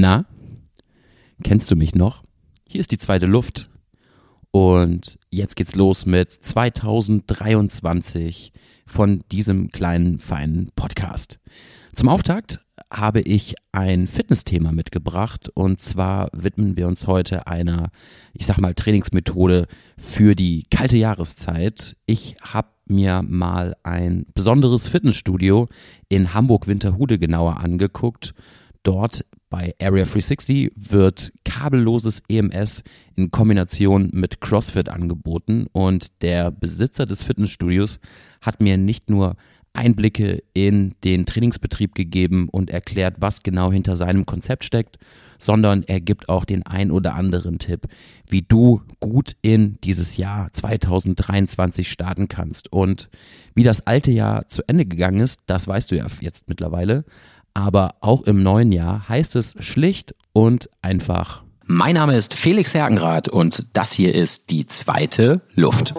Na, kennst du mich noch? Hier ist die zweite Luft. Und jetzt geht's los mit 2023 von diesem kleinen, feinen Podcast. Zum Auftakt habe ich ein Fitnessthema mitgebracht und zwar widmen wir uns heute einer, ich sag mal, Trainingsmethode für die kalte Jahreszeit. Ich habe mir mal ein besonderes Fitnessstudio in Hamburg-Winterhude genauer angeguckt. Dort bei Area 360 wird kabelloses EMS in Kombination mit CrossFit angeboten und der Besitzer des Fitnessstudios hat mir nicht nur Einblicke in den Trainingsbetrieb gegeben und erklärt, was genau hinter seinem Konzept steckt, sondern er gibt auch den ein oder anderen Tipp, wie du gut in dieses Jahr 2023 starten kannst. Und wie das alte Jahr zu Ende gegangen ist, das weißt du ja jetzt mittlerweile. Aber auch im neuen Jahr heißt es schlicht und einfach. Mein Name ist Felix Herkenrath und das hier ist die zweite Luft.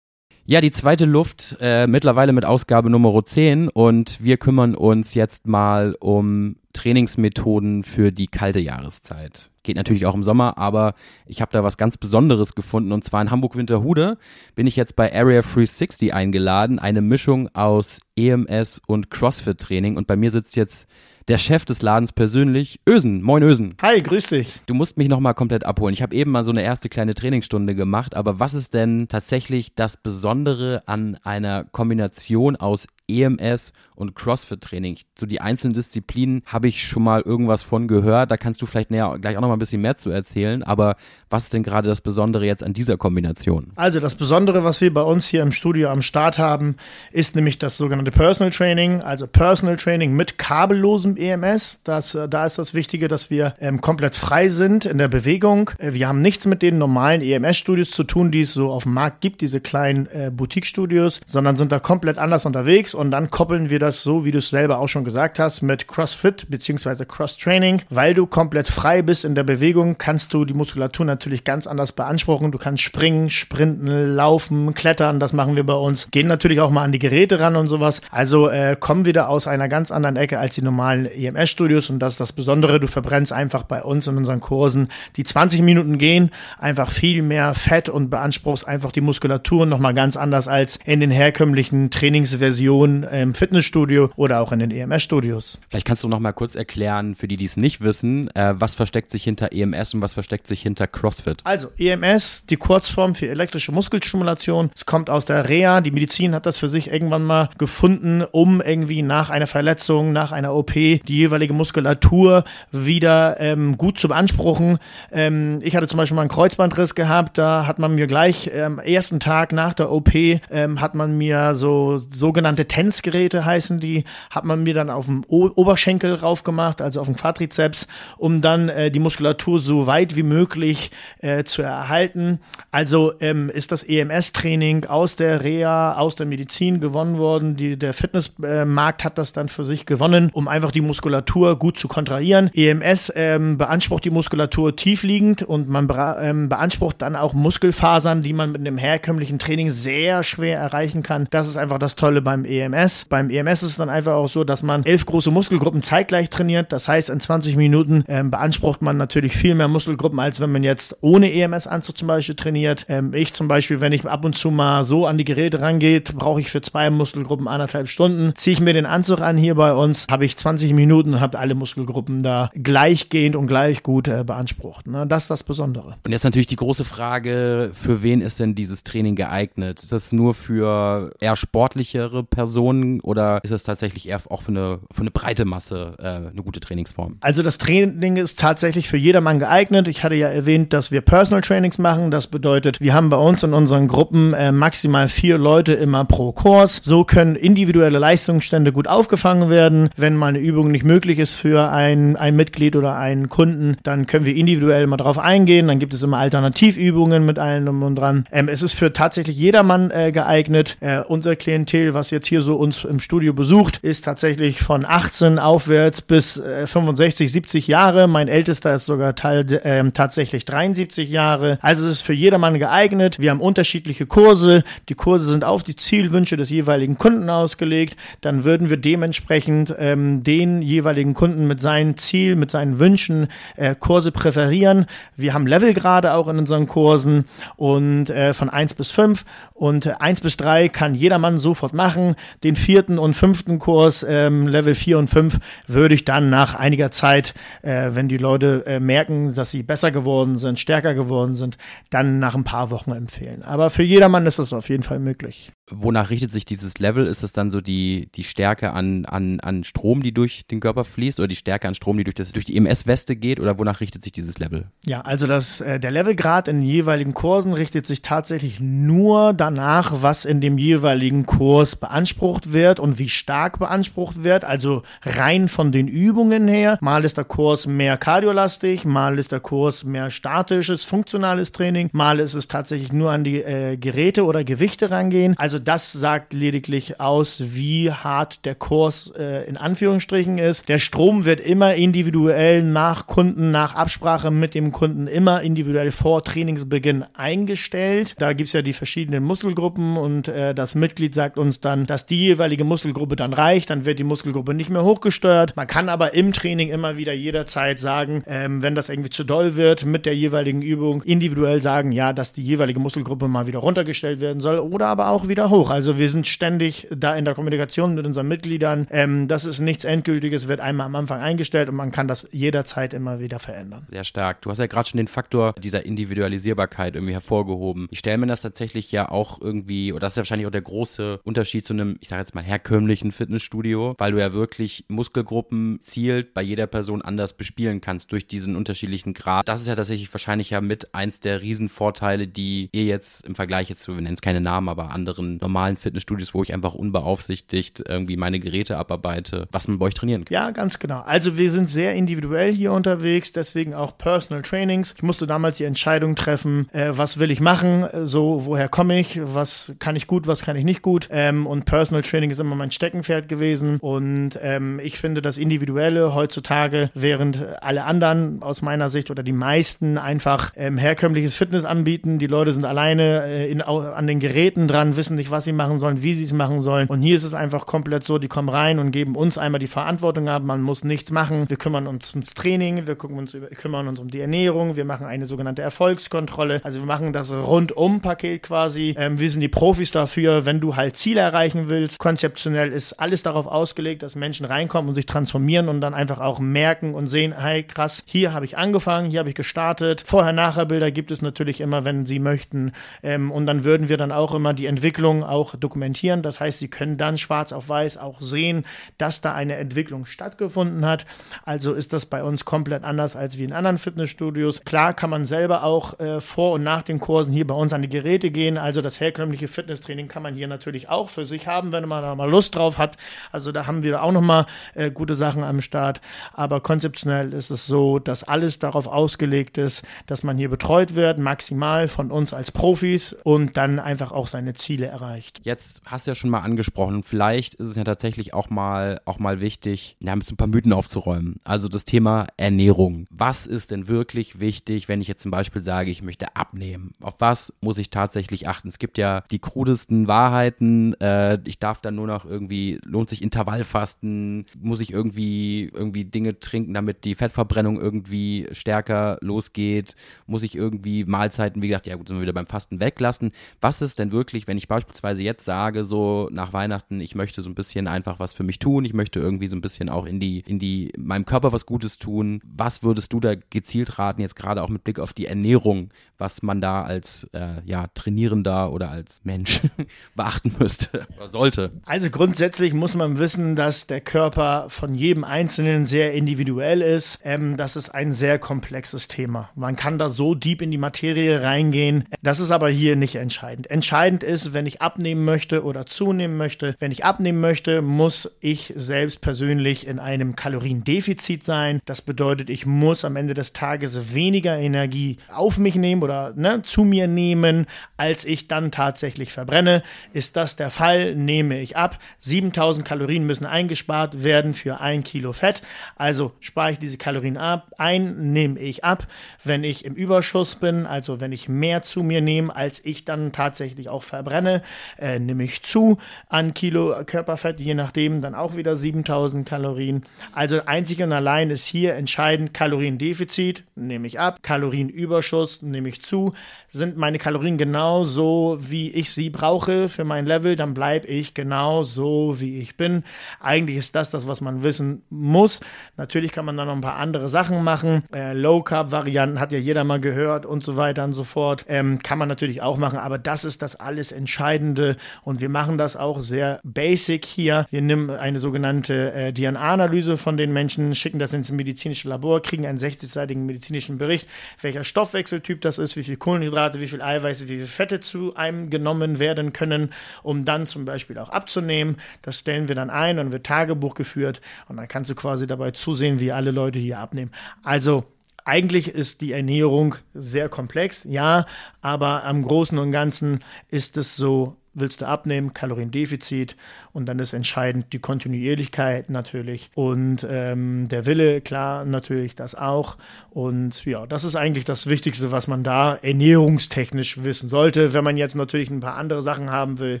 Ja, die zweite Luft äh, mittlerweile mit Ausgabe Nummer 10 und wir kümmern uns jetzt mal um Trainingsmethoden für die kalte Jahreszeit. Geht natürlich auch im Sommer, aber ich habe da was ganz Besonderes gefunden und zwar in Hamburg-Winterhude bin ich jetzt bei Area 360 eingeladen, eine Mischung aus EMS und CrossFit-Training und bei mir sitzt jetzt der Chef des Ladens persönlich, Ösen. Moin Ösen. Hi, grüß dich. Du musst mich nochmal komplett abholen. Ich habe eben mal so eine erste kleine Trainingsstunde gemacht, aber was ist denn tatsächlich das Besondere an einer Kombination aus EMS und CrossFit-Training. Zu die einzelnen Disziplinen habe ich schon mal irgendwas von gehört. Da kannst du vielleicht näher, gleich auch noch mal ein bisschen mehr zu erzählen. Aber was ist denn gerade das Besondere jetzt an dieser Kombination? Also das Besondere, was wir bei uns hier im Studio am Start haben, ist nämlich das sogenannte Personal Training. Also Personal Training mit kabellosem EMS. Das, äh, da ist das Wichtige, dass wir ähm, komplett frei sind in der Bewegung. Äh, wir haben nichts mit den normalen EMS-Studios zu tun, die es so auf dem Markt gibt, diese kleinen äh, Boutique-Studios, sondern sind da komplett anders unterwegs und dann koppeln wir das so, wie du es selber auch schon gesagt hast, mit CrossFit bzw. Cross-Training. Weil du komplett frei bist in der Bewegung, kannst du die Muskulatur natürlich ganz anders beanspruchen. Du kannst springen, sprinten, laufen, klettern, das machen wir bei uns. Gehen natürlich auch mal an die Geräte ran und sowas. Also äh, kommen wir da aus einer ganz anderen Ecke als die normalen EMS-Studios und das ist das Besondere. Du verbrennst einfach bei uns in unseren Kursen, die 20 Minuten gehen, einfach viel mehr Fett und beanspruchst einfach die Muskulatur nochmal ganz anders als in den herkömmlichen Trainingsversionen Position im Fitnessstudio oder auch in den EMS-Studios. Vielleicht kannst du noch mal kurz erklären, für die, die es nicht wissen, äh, was versteckt sich hinter EMS und was versteckt sich hinter CrossFit? Also EMS, die Kurzform für elektrische Muskelstimulation. Es kommt aus der Reha. Die Medizin hat das für sich irgendwann mal gefunden, um irgendwie nach einer Verletzung, nach einer OP die jeweilige Muskulatur wieder ähm, gut zu beanspruchen. Ähm, ich hatte zum Beispiel mal einen Kreuzbandriss gehabt. Da hat man mir gleich am ähm, ersten Tag nach der OP ähm, hat man mir so sogenannte Potenzgeräte heißen die, hat man mir dann auf dem o Oberschenkel rauf gemacht, also auf dem Quadrizeps, um dann äh, die Muskulatur so weit wie möglich äh, zu erhalten. Also ähm, ist das EMS-Training aus der Reha, aus der Medizin gewonnen worden. Die, der Fitnessmarkt äh, hat das dann für sich gewonnen, um einfach die Muskulatur gut zu kontrahieren. EMS ähm, beansprucht die Muskulatur tiefliegend und man ähm, beansprucht dann auch Muskelfasern, die man mit einem herkömmlichen Training sehr schwer erreichen kann. Das ist einfach das Tolle beim EMS. EMS. Beim EMS ist es dann einfach auch so, dass man elf große Muskelgruppen zeitgleich trainiert. Das heißt, in 20 Minuten ähm, beansprucht man natürlich viel mehr Muskelgruppen, als wenn man jetzt ohne EMS-Anzug zum Beispiel trainiert. Ähm, ich zum Beispiel, wenn ich ab und zu mal so an die Geräte rangeht, brauche ich für zwei Muskelgruppen anderthalb Stunden. Ziehe ich mir den Anzug an hier bei uns, habe ich 20 Minuten und habe alle Muskelgruppen da gleichgehend und gleich gut äh, beansprucht. Ne? Das ist das Besondere. Und jetzt natürlich die große Frage, für wen ist denn dieses Training geeignet? Ist das nur für eher sportlichere Personen? Personen oder ist es tatsächlich eher auch für eine, für eine breite Masse äh, eine gute Trainingsform? Also das Training ist tatsächlich für jedermann geeignet. Ich hatte ja erwähnt, dass wir Personal Trainings machen. Das bedeutet, wir haben bei uns in unseren Gruppen äh, maximal vier Leute immer pro Kurs. So können individuelle Leistungsstände gut aufgefangen werden. Wenn mal eine Übung nicht möglich ist für ein, ein Mitglied oder einen Kunden, dann können wir individuell mal drauf eingehen. Dann gibt es immer Alternativübungen mit allen um und dran. Ähm, es ist für tatsächlich jedermann äh, geeignet. Äh, unser Klientel, was jetzt hier so so uns im Studio besucht, ist tatsächlich von 18 aufwärts bis äh, 65, 70 Jahre. Mein ältester ist sogar teil, äh, tatsächlich 73 Jahre. Also es ist für jedermann geeignet. Wir haben unterschiedliche Kurse. Die Kurse sind auf die Zielwünsche des jeweiligen Kunden ausgelegt. Dann würden wir dementsprechend ähm, den jeweiligen Kunden mit seinem Ziel, mit seinen Wünschen äh, Kurse präferieren. Wir haben Levelgrade auch in unseren Kursen und äh, von 1 bis 5 und äh, 1 bis 3 kann jedermann sofort machen. Den vierten und fünften Kurs, ähm, Level 4 und 5, würde ich dann nach einiger Zeit, äh, wenn die Leute äh, merken, dass sie besser geworden sind, stärker geworden sind, dann nach ein paar Wochen empfehlen. Aber für jedermann ist das auf jeden Fall möglich. Wonach richtet sich dieses Level? Ist es dann so die, die Stärke an, an, an Strom, die durch den Körper fließt oder die Stärke an Strom, die durch, das, durch die EMS-Weste geht oder wonach richtet sich dieses Level? Ja, also das, äh, der Levelgrad in den jeweiligen Kursen richtet sich tatsächlich nur danach, was in dem jeweiligen Kurs beansprucht wird und wie stark beansprucht wird. Also rein von den Übungen her. Mal ist der Kurs mehr kardiolastig, mal ist der Kurs mehr statisches, funktionales Training, mal ist es tatsächlich nur an die äh, Geräte oder Gewichte rangehen. Also das sagt lediglich aus, wie hart der Kurs äh, in Anführungsstrichen ist. Der Strom wird immer individuell nach Kunden, nach Absprache mit dem Kunden immer individuell vor Trainingsbeginn eingestellt. Da gibt's ja die verschiedenen Muskelgruppen und äh, das Mitglied sagt uns dann, dass die jeweilige Muskelgruppe dann reicht, dann wird die Muskelgruppe nicht mehr hochgesteuert. Man kann aber im Training immer wieder jederzeit sagen, ähm, wenn das irgendwie zu doll wird mit der jeweiligen Übung, individuell sagen, ja, dass die jeweilige Muskelgruppe mal wieder runtergestellt werden soll oder aber auch wieder hoch. Also wir sind ständig da in der Kommunikation mit unseren Mitgliedern. Ähm, das ist nichts Endgültiges, wird einmal am Anfang eingestellt und man kann das jederzeit immer wieder verändern. Sehr stark. Du hast ja gerade schon den Faktor dieser Individualisierbarkeit irgendwie hervorgehoben. Ich stelle mir das tatsächlich ja auch irgendwie, oder das ist ja wahrscheinlich auch der große Unterschied zu einem, ich sage jetzt mal, herkömmlichen Fitnessstudio, weil du ja wirklich Muskelgruppen zielt bei jeder Person anders bespielen kannst durch diesen unterschiedlichen Grad. Das ist ja tatsächlich wahrscheinlich ja mit eins der Riesenvorteile, die ihr jetzt im Vergleich jetzt zu, wir nennen es keine Namen, aber anderen normalen Fitnessstudios, wo ich einfach unbeaufsichtigt irgendwie meine Geräte abarbeite, was man bei euch trainieren kann. Ja, ganz genau. Also wir sind sehr individuell hier unterwegs, deswegen auch Personal Trainings. Ich musste damals die Entscheidung treffen, äh, was will ich machen, so woher komme ich, was kann ich gut, was kann ich nicht gut. Ähm, und Personal Training ist immer mein Steckenpferd gewesen. Und ähm, ich finde das Individuelle heutzutage, während alle anderen aus meiner Sicht oder die meisten einfach ähm, herkömmliches Fitness anbieten. Die Leute sind alleine äh, in, an den Geräten dran, wissen nicht, was sie machen sollen, wie sie es machen sollen. Und hier ist es einfach komplett so, die kommen rein und geben uns einmal die Verantwortung ab. Man muss nichts machen. Wir kümmern uns ums Training, wir gucken uns, wir kümmern uns um die Ernährung, wir machen eine sogenannte Erfolgskontrolle. Also wir machen das Rundum-Paket quasi. Ähm, wir sind die Profis dafür, wenn du halt Ziele erreichen willst. Konzeptionell ist alles darauf ausgelegt, dass Menschen reinkommen und sich transformieren und dann einfach auch merken und sehen, hey krass, hier habe ich angefangen, hier habe ich gestartet. Vorher-Nachher-Bilder gibt es natürlich immer, wenn sie möchten. Ähm, und dann würden wir dann auch immer die Entwicklung auch dokumentieren. Das heißt, sie können dann schwarz auf weiß auch sehen, dass da eine Entwicklung stattgefunden hat. Also ist das bei uns komplett anders als wie in anderen Fitnessstudios. Klar kann man selber auch äh, vor und nach den Kursen hier bei uns an die Geräte gehen. Also das herkömmliche Fitnesstraining kann man hier natürlich auch für sich haben, wenn man da mal Lust drauf hat. Also da haben wir auch nochmal äh, gute Sachen am Start. Aber konzeptionell ist es so, dass alles darauf ausgelegt ist, dass man hier betreut wird, maximal von uns als Profis und dann einfach auch seine Ziele erreicht. Jetzt hast du ja schon mal angesprochen, vielleicht ist es ja tatsächlich auch mal, auch mal wichtig, ja, mit so ein paar Mythen aufzuräumen. Also das Thema Ernährung. Was ist denn wirklich wichtig, wenn ich jetzt zum Beispiel sage, ich möchte abnehmen? Auf was muss ich tatsächlich achten? Es gibt ja die krudesten Wahrheiten. Äh, ich darf dann nur noch irgendwie, lohnt sich Intervallfasten? Muss ich irgendwie, irgendwie Dinge trinken, damit die Fettverbrennung irgendwie stärker losgeht? Muss ich irgendwie Mahlzeiten, wie gesagt, ja gut, sind wir wieder beim Fasten weglassen? Was ist denn wirklich, wenn ich beispielsweise jetzt sage, so nach Weihnachten, ich möchte so ein bisschen einfach was für mich tun, ich möchte irgendwie so ein bisschen auch in die, in die, meinem Körper was Gutes tun. Was würdest du da gezielt raten, jetzt gerade auch mit Blick auf die Ernährung, was man da als äh, ja, Trainierender oder als Mensch beachten müsste oder sollte? Also grundsätzlich muss man wissen, dass der Körper von jedem Einzelnen sehr individuell ist. Ähm, das ist ein sehr komplexes Thema. Man kann da so deep in die Materie reingehen. Das ist aber hier nicht entscheidend. Entscheidend ist, wenn ich abnehmen möchte oder zunehmen möchte. Wenn ich abnehmen möchte, muss ich selbst persönlich in einem Kaloriendefizit sein. Das bedeutet, ich muss am Ende des Tages weniger Energie auf mich nehmen oder ne, zu mir nehmen, als ich dann tatsächlich verbrenne. Ist das der Fall, nehme ich ab. 7000 Kalorien müssen eingespart werden für ein Kilo Fett. Also spare ich diese Kalorien ab, ein, nehme ich ab. Wenn ich im Überschuss bin, also wenn ich mehr zu mir nehme, als ich dann tatsächlich auch verbrenne, äh, nehme ich zu an Kilo Körperfett, je nachdem dann auch wieder 7000 Kalorien. Also einzig und allein ist hier entscheidend Kaloriendefizit, nehme ich ab, Kalorienüberschuss nehme ich zu. Sind meine Kalorien genau so, wie ich sie brauche für mein Level, dann bleibe ich genau so, wie ich bin. Eigentlich ist das das, was man wissen muss. Natürlich kann man dann noch ein paar andere Sachen machen. Äh, Low Carb Varianten hat ja jeder mal gehört und so weiter und so fort. Ähm, kann man natürlich auch machen, aber das ist das alles Entscheidende und wir machen das auch sehr basic hier. Wir nehmen eine sogenannte äh, DNA-Analyse von den Menschen, schicken das ins medizinische Labor, kriegen einen 60-seitigen medizinischen Bericht, welcher Stoffwechseltyp das ist, wie viel Kohlenhydrate, wie viel Eiweiße, wie viel Fette zu einem genommen werden können, um dann zum Beispiel auch abzunehmen. Das stellen wir dann ein und wird Tagebuch geführt und dann kannst du quasi dabei zusehen, wie alle Leute hier abnehmen. Also eigentlich ist die Ernährung sehr komplex, ja, aber am Großen und Ganzen ist es so, willst du abnehmen, Kaloriendefizit und dann ist entscheidend die Kontinuierlichkeit natürlich und ähm, der Wille, klar, natürlich das auch. Und ja, das ist eigentlich das Wichtigste, was man da ernährungstechnisch wissen sollte. Wenn man jetzt natürlich ein paar andere Sachen haben will,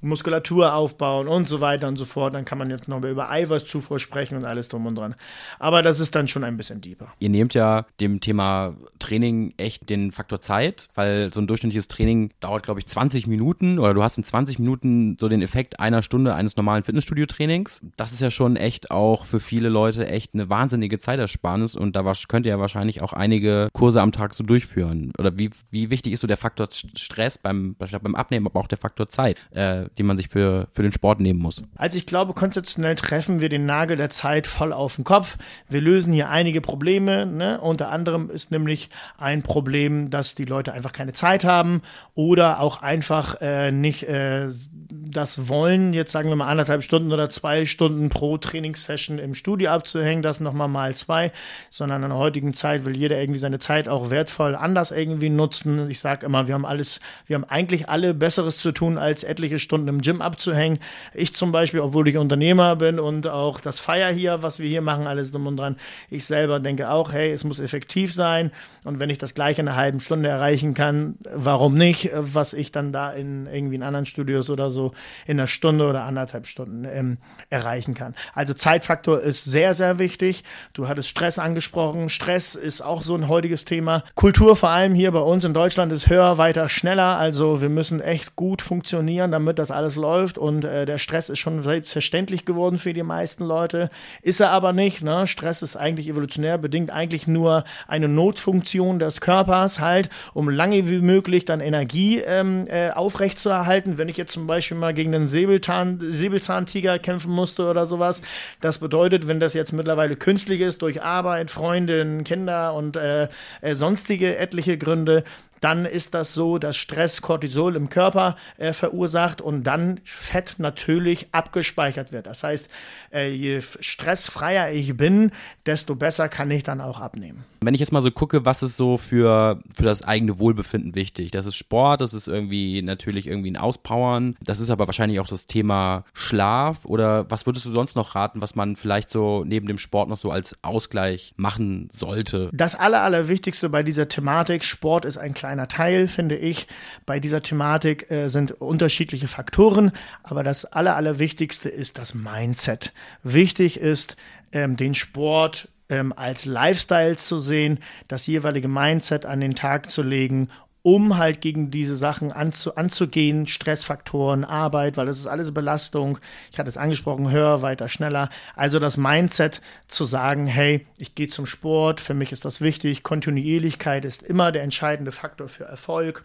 Muskulatur aufbauen und so weiter und so fort, dann kann man jetzt noch über Eiweißzufuhr sprechen und alles drum und dran. Aber das ist dann schon ein bisschen deeper. Ihr nehmt ja dem Thema Training echt den Faktor Zeit, weil so ein durchschnittliches Training dauert, glaube ich, 20 Minuten oder du hast in 20 Minuten so den Effekt einer Stunde eines normalen normalen Fitnessstudio-Trainings. Das ist ja schon echt auch für viele Leute echt eine wahnsinnige Zeitersparnis und da könnt ihr ja wahrscheinlich auch einige Kurse am Tag so durchführen. Oder wie, wie wichtig ist so der Faktor Stress beim, beim Abnehmen, aber auch der Faktor Zeit, äh, den man sich für, für den Sport nehmen muss? Also ich glaube, konzeptionell treffen wir den Nagel der Zeit voll auf den Kopf. Wir lösen hier einige Probleme. Ne? Unter anderem ist nämlich ein Problem, dass die Leute einfach keine Zeit haben oder auch einfach äh, nicht äh, das wollen, jetzt sagen wir mal anderthalb Stunden oder zwei Stunden pro Trainingssession im Studio abzuhängen, das nochmal mal zwei, sondern in der heutigen Zeit will jeder irgendwie seine Zeit auch wertvoll anders irgendwie nutzen. Ich sage immer, wir haben alles, wir haben eigentlich alle Besseres zu tun, als etliche Stunden im Gym abzuhängen. Ich zum Beispiel, obwohl ich Unternehmer bin und auch das Feier hier, was wir hier machen, alles drum und dran. Ich selber denke auch, hey, es muss effektiv sein und wenn ich das gleich in einer halben Stunde erreichen kann, warum nicht? Was ich dann da in irgendwie in anderen Studios oder so in einer Stunde oder anderthalb Stunden ähm, erreichen kann. Also Zeitfaktor ist sehr, sehr wichtig. Du hattest Stress angesprochen. Stress ist auch so ein heutiges Thema. Kultur vor allem hier bei uns in Deutschland ist höher, weiter, schneller. Also wir müssen echt gut funktionieren, damit das alles läuft. Und äh, der Stress ist schon selbstverständlich geworden für die meisten Leute. Ist er aber nicht. Ne? Stress ist eigentlich evolutionär bedingt eigentlich nur eine Notfunktion des Körpers halt, um lange wie möglich dann Energie ähm, äh, aufrechtzuerhalten. Wenn ich jetzt zum Beispiel mal gegen einen Säbelzahn, Säbelzahntiger kämpfen musste oder sowas. Das bedeutet, wenn das jetzt mittlerweile künstlich ist, durch Arbeit, Freundin, Kinder und äh, äh, sonstige etliche Gründe, dann ist das so, dass Stress Cortisol im Körper äh, verursacht und dann Fett natürlich abgespeichert wird. Das heißt, äh, je stressfreier ich bin, desto besser kann ich dann auch abnehmen. Wenn ich jetzt mal so gucke, was ist so für, für das eigene Wohlbefinden wichtig? Das ist Sport, das ist irgendwie natürlich irgendwie ein Auspowern. Das ist aber wahrscheinlich auch das Thema Schlaf. Oder was würdest du sonst noch raten, was man vielleicht so neben dem Sport noch so als Ausgleich machen sollte? Das Aller, Allerwichtigste bei dieser Thematik, Sport ist ein kleiner Teil, finde ich. Bei dieser Thematik äh, sind unterschiedliche Faktoren, aber das Aller, Allerwichtigste ist das Mindset. Wichtig ist, ähm, den Sport ähm, als Lifestyle zu sehen, das jeweilige Mindset an den Tag zu legen um halt gegen diese Sachen anzu, anzugehen, Stressfaktoren, Arbeit, weil das ist alles Belastung. Ich hatte es angesprochen, höher, weiter, schneller. Also das Mindset zu sagen, hey, ich gehe zum Sport, für mich ist das wichtig, Kontinuierlichkeit ist immer der entscheidende Faktor für Erfolg.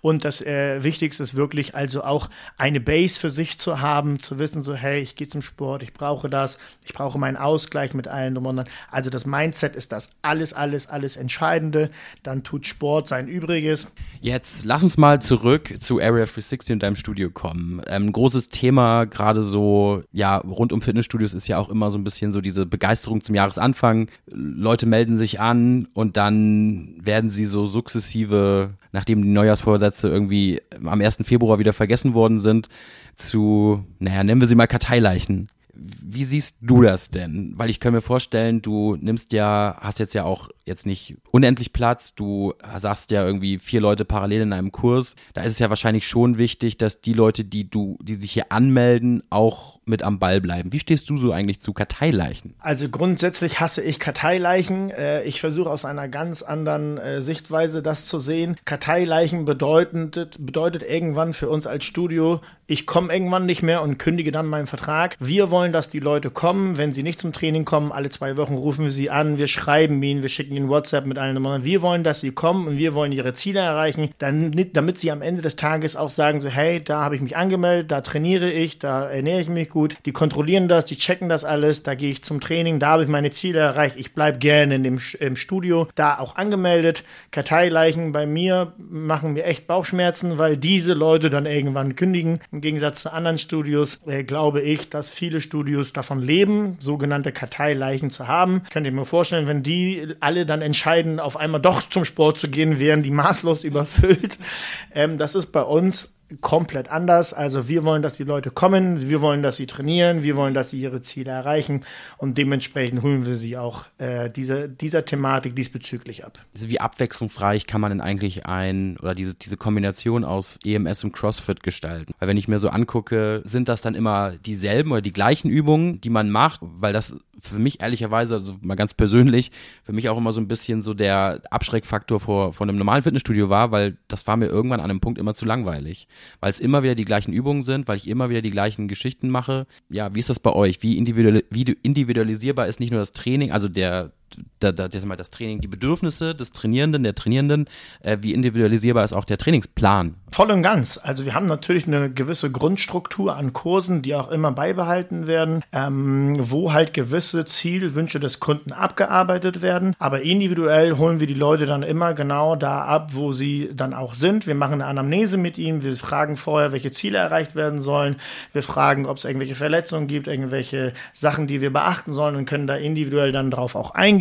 Und das äh, Wichtigste ist wirklich also auch eine Base für sich zu haben, zu wissen, so, hey, ich gehe zum Sport, ich brauche das, ich brauche meinen Ausgleich mit allen und Also das Mindset ist das alles, alles, alles Entscheidende. Dann tut Sport sein Übriges Jetzt lass uns mal zurück zu Area 360 und deinem Studio kommen. Ähm, ein großes Thema, gerade so, ja, rund um Fitnessstudios ist ja auch immer so ein bisschen so diese Begeisterung zum Jahresanfang. Leute melden sich an und dann werden sie so sukzessive, nachdem die Neujahrsvorsätze irgendwie am 1. Februar wieder vergessen worden sind, zu, naja, nennen wir sie mal Karteileichen. Wie siehst du das denn? Weil ich kann mir vorstellen, du nimmst ja, hast jetzt ja auch jetzt nicht unendlich Platz, du sagst ja irgendwie vier Leute parallel in einem Kurs. Da ist es ja wahrscheinlich schon wichtig, dass die Leute, die du, die sich hier anmelden, auch mit am Ball bleiben. Wie stehst du so eigentlich zu Karteileichen? Also grundsätzlich hasse ich Karteileichen. Äh, ich versuche aus einer ganz anderen äh, Sichtweise das zu sehen. Karteileichen bedeutet, bedeutet irgendwann für uns als Studio, ich komme irgendwann nicht mehr und kündige dann meinen Vertrag. Wir wollen, dass die Leute kommen. Wenn sie nicht zum Training kommen, alle zwei Wochen rufen wir sie an, wir schreiben ihnen, wir schicken ihnen WhatsApp mit allen Nummern. Wir wollen, dass sie kommen und wir wollen ihre Ziele erreichen, dann, damit sie am Ende des Tages auch sagen, so, hey, da habe ich mich angemeldet, da trainiere ich, da ernähre ich mich gut. Die kontrollieren das, die checken das alles, da gehe ich zum Training, da habe ich meine Ziele erreicht. Ich bleibe gerne in dem im Studio, da auch angemeldet. Karteileichen bei mir machen mir echt Bauchschmerzen, weil diese Leute dann irgendwann kündigen. Im Gegensatz zu anderen Studios äh, glaube ich, dass viele Studios davon leben, sogenannte Karteileichen zu haben. Könnt ihr mir vorstellen, wenn die alle dann entscheiden, auf einmal doch zum Sport zu gehen, wären die maßlos überfüllt. Ähm, das ist bei uns komplett anders. Also wir wollen, dass die Leute kommen, wir wollen, dass sie trainieren, wir wollen, dass sie ihre Ziele erreichen und dementsprechend holen wir sie auch äh, diese, dieser Thematik diesbezüglich ab. Also wie abwechslungsreich kann man denn eigentlich ein oder diese, diese Kombination aus EMS und CrossFit gestalten? Weil wenn ich mir so angucke, sind das dann immer dieselben oder die gleichen Übungen, die man macht, weil das für mich ehrlicherweise, also mal ganz persönlich, für mich auch immer so ein bisschen so der Abschreckfaktor vor, vor einem normalen Fitnessstudio war, weil das war mir irgendwann an einem Punkt immer zu langweilig weil es immer wieder die gleichen Übungen sind, weil ich immer wieder die gleichen Geschichten mache. Ja, wie ist das bei euch? Wie, individual, wie individualisierbar ist nicht nur das Training, also der, da, da, das, mal das Training, die Bedürfnisse des Trainierenden, der Trainierenden, äh, wie individualisierbar ist auch der Trainingsplan? Voll und ganz. Also wir haben natürlich eine gewisse Grundstruktur an Kursen, die auch immer beibehalten werden, ähm, wo halt gewisse Zielwünsche des Kunden abgearbeitet werden. Aber individuell holen wir die Leute dann immer genau da ab, wo sie dann auch sind. Wir machen eine Anamnese mit ihnen. Wir fragen vorher, welche Ziele erreicht werden sollen. Wir fragen, ob es irgendwelche Verletzungen gibt, irgendwelche Sachen, die wir beachten sollen und können da individuell dann drauf auch eingehen.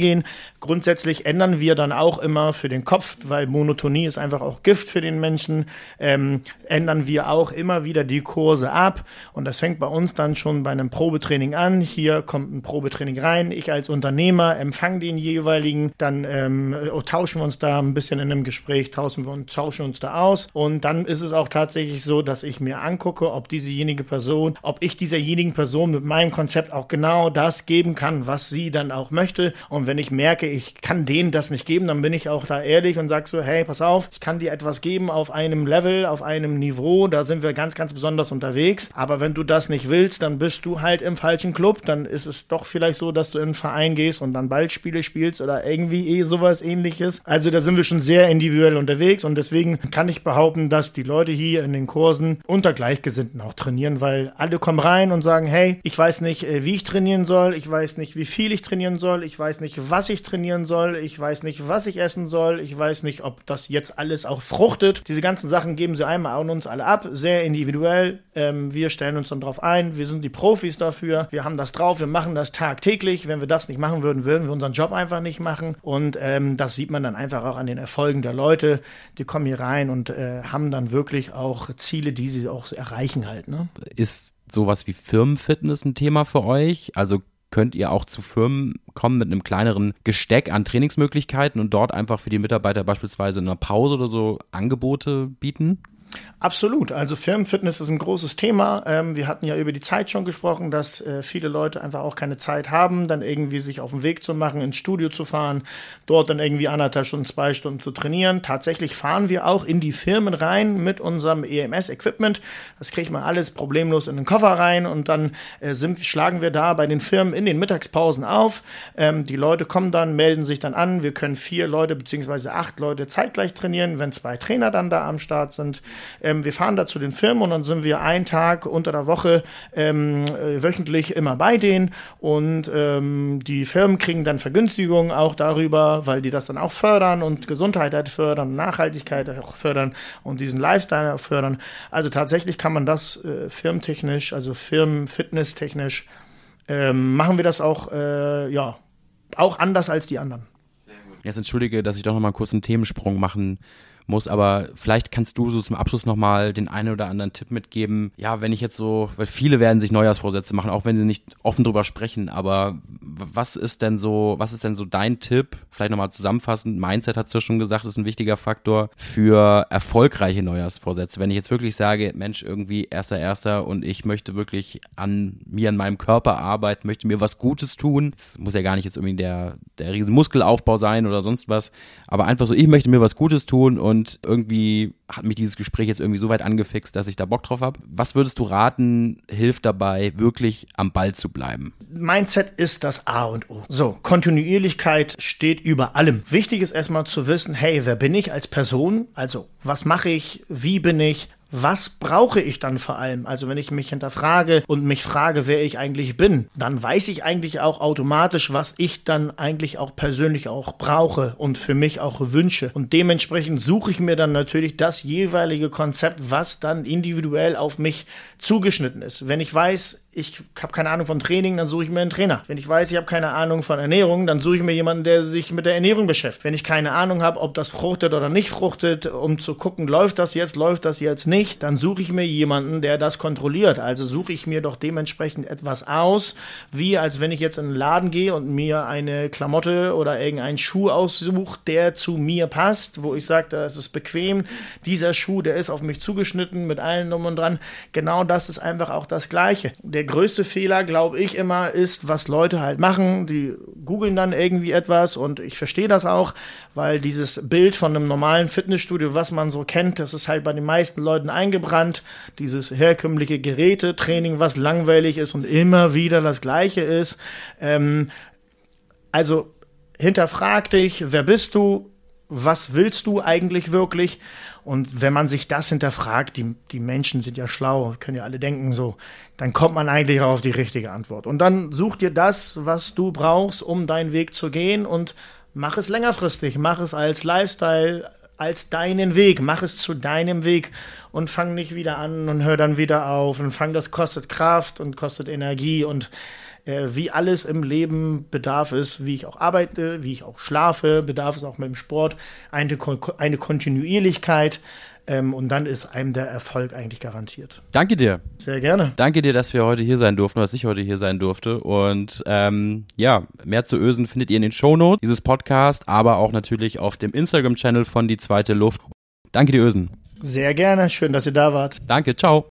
Grundsätzlich ändern wir dann auch immer für den Kopf, weil Monotonie ist einfach auch Gift für den Menschen ähm, ändern wir auch immer wieder die Kurse ab. Und das fängt bei uns dann schon bei einem Probetraining an. Hier kommt ein Probetraining rein. Ich als Unternehmer empfange den jeweiligen. Dann ähm, tauschen wir uns da ein bisschen in einem Gespräch, tauschen wir uns, tauschen uns da aus. Und dann ist es auch tatsächlich so, dass ich mir angucke, ob diesejenige Person, ob ich dieserjenigen Person mit meinem Konzept auch genau das geben kann, was sie dann auch möchte. Und wenn ich merke, ich kann denen das nicht geben, dann bin ich auch da ehrlich und sage so, hey, pass auf, ich kann dir etwas geben auf einem Level, auf einem Niveau, da sind wir ganz, ganz besonders unterwegs. Aber wenn du das nicht willst, dann bist du halt im falschen Club. Dann ist es doch vielleicht so, dass du in einen Verein gehst und dann Ballspiele spielst oder irgendwie eh sowas ähnliches. Also da sind wir schon sehr individuell unterwegs und deswegen kann ich behaupten, dass die Leute hier in den Kursen unter Gleichgesinnten auch trainieren, weil alle kommen rein und sagen, hey, ich weiß nicht, äh, wie ich trainieren soll, ich weiß nicht, wie viel ich trainieren soll, ich weiß nicht, was ich trainieren soll, ich weiß nicht, was ich essen soll, ich weiß nicht, ob das jetzt alles auch fruchtet. Diese ganzen Sachen geben sie einmal an uns alle ab, sehr individuell. Ähm, wir stellen uns dann drauf ein, wir sind die Profis dafür, wir haben das drauf, wir machen das tagtäglich. Wenn wir das nicht machen würden, würden wir unseren Job einfach nicht machen. Und ähm, das sieht man dann einfach auch an den Erfolgen der Leute. Die kommen hier rein und äh, haben dann wirklich auch Ziele, die sie auch erreichen halt. Ne? Ist sowas wie Firmenfitness ein Thema für euch? Also könnt ihr auch zu Firmen kommen mit einem kleineren Gesteck an Trainingsmöglichkeiten und dort einfach für die Mitarbeiter beispielsweise in einer Pause oder so Angebote bieten? Absolut. Also Firmenfitness ist ein großes Thema. Ähm, wir hatten ja über die Zeit schon gesprochen, dass äh, viele Leute einfach auch keine Zeit haben, dann irgendwie sich auf den Weg zu machen, ins Studio zu fahren, dort dann irgendwie anderthalb Stunden, zwei Stunden zu trainieren. Tatsächlich fahren wir auch in die Firmen rein mit unserem EMS-Equipment. Das kriegt man alles problemlos in den Koffer rein und dann äh, sind, schlagen wir da bei den Firmen in den Mittagspausen auf. Ähm, die Leute kommen dann, melden sich dann an. Wir können vier Leute beziehungsweise acht Leute zeitgleich trainieren, wenn zwei Trainer dann da am Start sind. Ähm, wir fahren da zu den Firmen und dann sind wir einen Tag unter der Woche ähm, äh, wöchentlich immer bei denen und ähm, die Firmen kriegen dann Vergünstigungen auch darüber, weil die das dann auch fördern und Gesundheit halt fördern, Nachhaltigkeit auch fördern und diesen Lifestyle auch fördern. Also tatsächlich kann man das äh, firmentechnisch, also firmenfitnesstechnisch, ähm, machen wir das auch, äh, ja, auch anders als die anderen. Jetzt entschuldige, dass ich doch nochmal kurz einen Themensprung machen muss. Aber vielleicht kannst du so zum Abschluss nochmal den einen oder anderen Tipp mitgeben. Ja, wenn ich jetzt so, weil viele werden sich Neujahrsvorsätze machen, auch wenn sie nicht offen drüber sprechen. Aber was ist denn so, was ist denn so dein Tipp? Vielleicht nochmal zusammenfassend. Mindset hast du schon gesagt, ist ein wichtiger Faktor für erfolgreiche Neujahrsvorsätze. Wenn ich jetzt wirklich sage, Mensch, irgendwie erster, erster und ich möchte wirklich an mir, an meinem Körper arbeiten, möchte mir was Gutes tun. Das muss ja gar nicht jetzt irgendwie der, der riesen Muskelaufbau sein oder sonst was. Aber einfach so, ich möchte mir was Gutes tun und und irgendwie hat mich dieses Gespräch jetzt irgendwie so weit angefixt, dass ich da Bock drauf habe. Was würdest du raten, hilft dabei, wirklich am Ball zu bleiben? Mindset ist das A und O. So, Kontinuierlichkeit steht über allem. Wichtig ist erstmal zu wissen, hey, wer bin ich als Person? Also, was mache ich? Wie bin ich? Was brauche ich dann vor allem? Also wenn ich mich hinterfrage und mich frage, wer ich eigentlich bin, dann weiß ich eigentlich auch automatisch, was ich dann eigentlich auch persönlich auch brauche und für mich auch wünsche. Und dementsprechend suche ich mir dann natürlich das jeweilige Konzept, was dann individuell auf mich zugeschnitten ist. Wenn ich weiß, ich habe keine Ahnung von Training, dann suche ich mir einen Trainer. Wenn ich weiß, ich habe keine Ahnung von Ernährung, dann suche ich mir jemanden, der sich mit der Ernährung beschäftigt. Wenn ich keine Ahnung habe, ob das fruchtet oder nicht fruchtet, um zu gucken, läuft das jetzt, läuft das jetzt nicht, dann suche ich mir jemanden, der das kontrolliert. Also suche ich mir doch dementsprechend etwas aus, wie als wenn ich jetzt in einen Laden gehe und mir eine Klamotte oder irgendeinen Schuh aussuche, der zu mir passt, wo ich sage, das ist bequem. Dieser Schuh, der ist auf mich zugeschnitten mit allen und dran. Genau das ist einfach auch das Gleiche. Der größte Fehler, glaube ich immer, ist, was Leute halt machen. Die googeln dann irgendwie etwas und ich verstehe das auch, weil dieses Bild von einem normalen Fitnessstudio, was man so kennt, das ist halt bei den meisten Leuten eingebrannt. Dieses herkömmliche Gerätetraining, was langweilig ist und immer wieder das Gleiche ist. Ähm, also hinterfrag dich, wer bist du? Was willst du eigentlich wirklich? Und wenn man sich das hinterfragt, die, die Menschen sind ja schlau, können ja alle denken so, dann kommt man eigentlich auch auf die richtige Antwort. Und dann such dir das, was du brauchst, um deinen Weg zu gehen und mach es längerfristig, mach es als Lifestyle, als deinen Weg, mach es zu deinem Weg. Und fang nicht wieder an und hör dann wieder auf. Und fang, das kostet Kraft und kostet Energie. Und äh, wie alles im Leben bedarf es, wie ich auch arbeite, wie ich auch schlafe, bedarf es auch mit dem Sport eine, eine Kontinuierlichkeit. Ähm, und dann ist einem der Erfolg eigentlich garantiert. Danke dir. Sehr gerne. Danke dir, dass wir heute hier sein durften, dass ich heute hier sein durfte. Und ähm, ja, mehr zu Ösen findet ihr in den Shownotes dieses Podcast, aber auch natürlich auf dem Instagram-Channel von Die Zweite Luft. Danke dir, Ösen. Sehr gerne. Schön, dass ihr da wart. Danke. Ciao.